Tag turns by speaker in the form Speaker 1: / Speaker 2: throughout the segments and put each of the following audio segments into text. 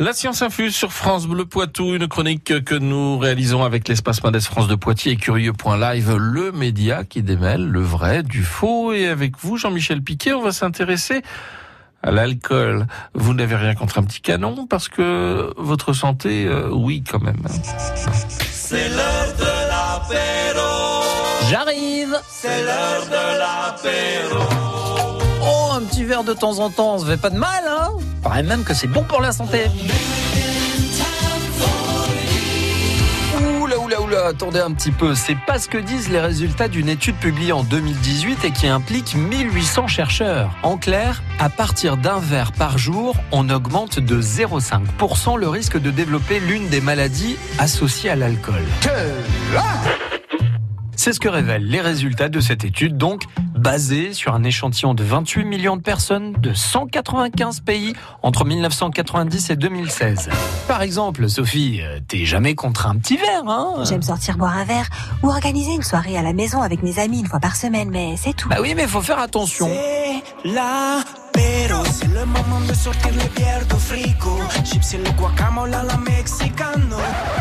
Speaker 1: La science infuse sur France Bleu Poitou, une chronique que nous réalisons avec l'espace Mendes France de Poitiers et Curieux.live, le média qui démêle le vrai du faux. Et avec vous, Jean-Michel Piquet, on va s'intéresser à l'alcool. Vous n'avez rien contre un petit canon parce que votre santé, euh, oui quand même.
Speaker 2: C'est l'heure de l'apéro.
Speaker 3: J'arrive
Speaker 2: C'est l'heure de l'apéro.
Speaker 3: Oh, un petit verre de temps en temps, ça fait pas de mal, hein? Paraît même que c'est bon pour la santé. Oula, oula, oula, attendez un petit peu. C'est pas ce que disent les résultats d'une étude publiée en 2018 et qui implique 1800 chercheurs. En clair, à partir d'un verre par jour, on augmente de 0,5% le risque de développer l'une des maladies associées à l'alcool. C'est ce que révèlent les résultats de cette étude, donc basée sur un échantillon de 28 millions de personnes de 195 pays entre 1990 et 2016. Par exemple, Sophie, euh, t'es jamais contre un petit verre, hein?
Speaker 4: J'aime sortir boire un verre ou organiser une soirée à la maison avec mes amis une fois par semaine, mais c'est tout.
Speaker 3: Bah oui, mais faut faire attention.
Speaker 2: C'est l'apéro. C'est le moment de sortir les bières du frigo. Chips et le guacamole à la mexicano.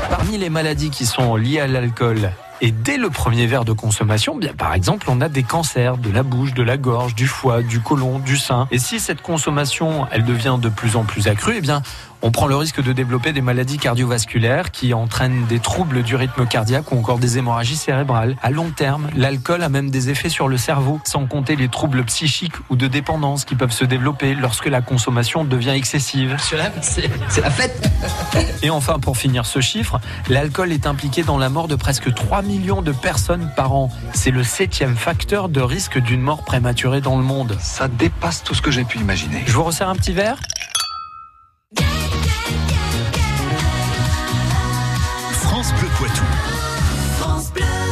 Speaker 3: Parmi les maladies qui sont liées à l'alcool, et dès le premier verre de consommation, bien par exemple, on a des cancers de la bouche, de la gorge, du foie, du côlon, du sein. Et si cette consommation, elle devient de plus en plus accrue, eh bien, on prend le risque de développer des maladies cardiovasculaires qui entraînent des troubles du rythme cardiaque ou encore des hémorragies cérébrales. À long terme, l'alcool a même des effets sur le cerveau, sans compter les troubles psychiques ou de dépendance qui peuvent se développer lorsque la consommation devient excessive.
Speaker 5: C'est la fête
Speaker 3: Et enfin, pour finir ce chiffre, l'alcool est impliqué dans la mort de presque 3 millions de personnes par an. C'est le septième facteur de risque d'une mort prématurée dans le monde.
Speaker 5: Ça dépasse tout ce que j'ai pu imaginer.
Speaker 3: Je vous resserre un petit verre
Speaker 6: Poitou.